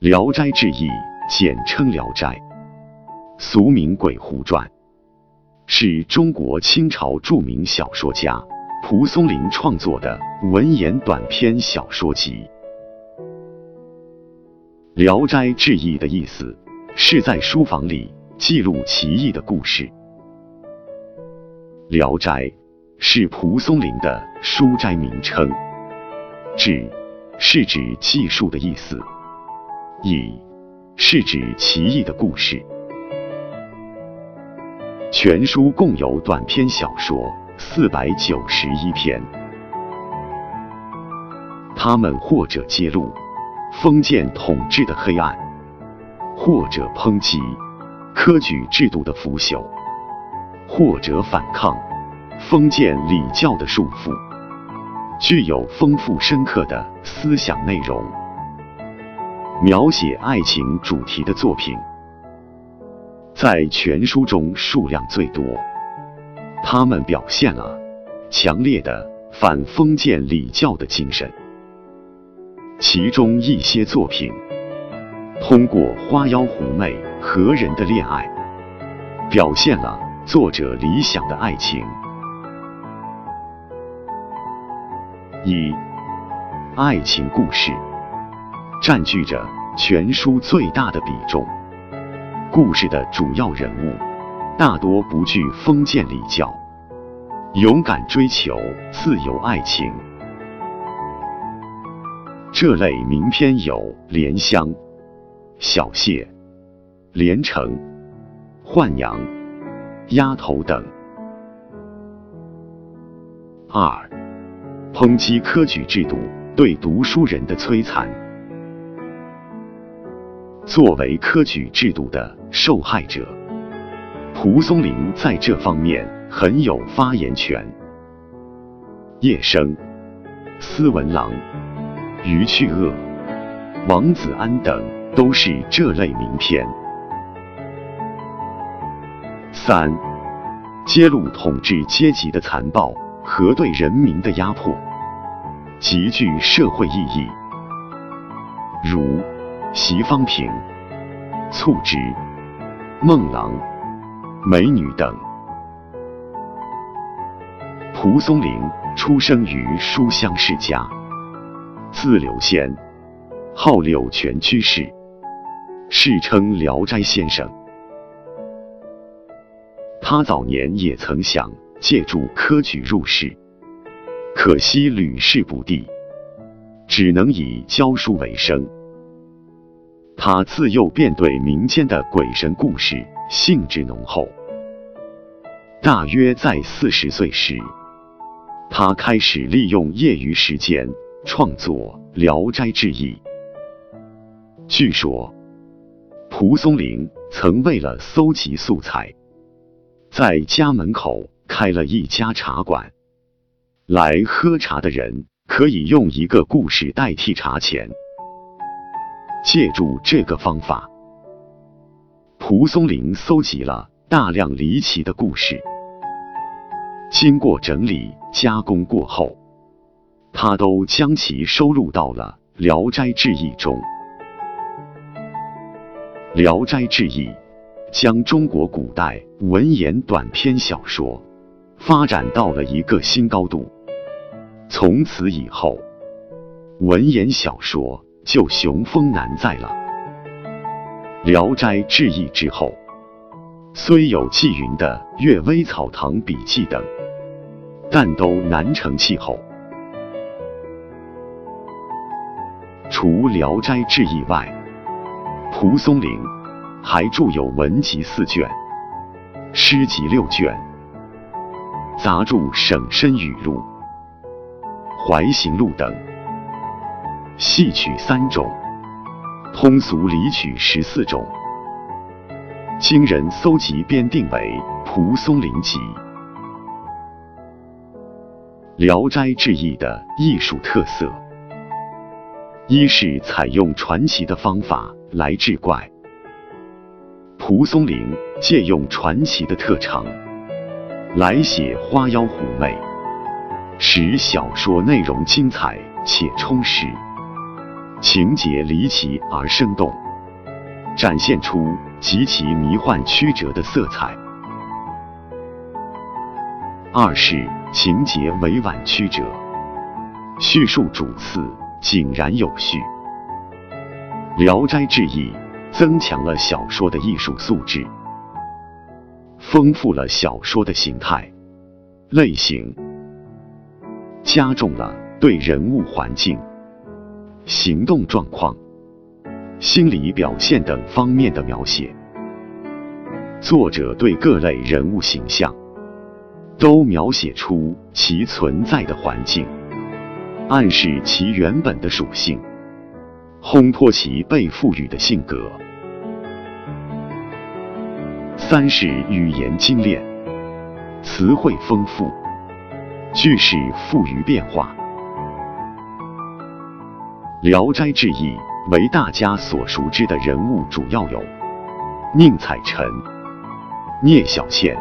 聊斋志异》简称《聊斋》，俗名《鬼狐传》，是中国清朝著名小说家蒲松龄创作的文言短篇小说集。《聊斋志异》的意思是在书房里记录奇异的故事。《聊斋》是蒲松龄的书斋名称，志是指记述的意思，异是指奇异的故事。全书共有短篇小说四百九十一篇，他们或者揭露。封建统治的黑暗，或者抨击科举制度的腐朽，或者反抗封建礼教的束缚，具有丰富深刻的思想内容。描写爱情主题的作品，在全书中数量最多。他们表现了强烈的反封建礼教的精神。其中一些作品，通过花妖狐媚和人的恋爱，表现了作者理想的爱情。一，爱情故事占据着全书最大的比重。故事的主要人物大多不惧封建礼教，勇敢追求自由爱情。这类名篇有《莲香》《小谢》《连城》《浣娘》《丫头》等。二、抨击科举制度对读书人的摧残。作为科举制度的受害者，蒲松龄在这方面很有发言权。叶生、司文郎。余去恶、王子安等都是这类名篇。三、揭露统治阶级的残暴和对人民的压迫，极具社会意义，如席方平、促织、孟郎、美女等。蒲松龄出生于书香世家。字柳仙，号柳泉居士，世称聊斋先生。他早年也曾想借助科举入仕，可惜屡试不第，只能以教书为生。他自幼便对民间的鬼神故事兴致浓厚。大约在四十岁时，他开始利用业余时间。创作《聊斋志异》。据说，蒲松龄曾为了搜集素材，在家门口开了一家茶馆，来喝茶的人可以用一个故事代替茶钱。借助这个方法，蒲松龄搜集了大量离奇的故事，经过整理加工过后。他都将其收录到了《聊斋志异》中，《聊斋志异》将中国古代文言短篇小说发展到了一个新高度。从此以后，文言小说就雄风难再了。《聊斋志异》之后，虽有纪云的《阅微草堂笔记》等，但都难成气候。除《聊斋志异》外，蒲松龄还著有文集四卷、诗集六卷、杂著《省身语录》《怀行录》等，戏曲三种，通俗离曲十四种。经人搜集编定为《蒲松龄集》。《聊斋志异》的艺术特色。一是采用传奇的方法来治怪，蒲松龄借用传奇的特长来写花妖狐媚，使小说内容精彩且充实，情节离奇而生动，展现出极其迷幻曲折的色彩。二是情节委婉曲折，叙述主次井然有序。《聊斋志异》增强了小说的艺术素质，丰富了小说的形态、类型，加重了对人物环境、行动状况、心理表现等方面的描写。作者对各类人物形象。都描写出其存在的环境，暗示其原本的属性，烘托其被赋予的性格。三是语言精炼，词汇丰富，句式富于变化。《聊斋志异》为大家所熟知的人物主要有宁采臣、聂小倩。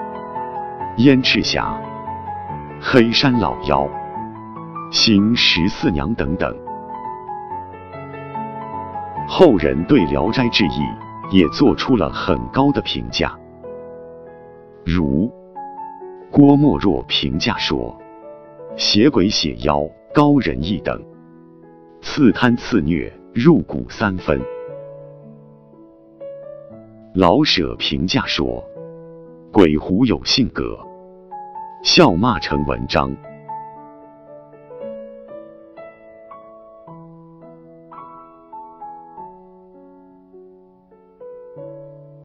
燕赤霞、黑山老妖、邢十四娘等等，后人对《聊斋志异》也做出了很高的评价，如郭沫若评价说：“写鬼写妖高人一等，刺贪刺虐入骨三分。”老舍评价说：“鬼狐有性格。”笑骂成文章。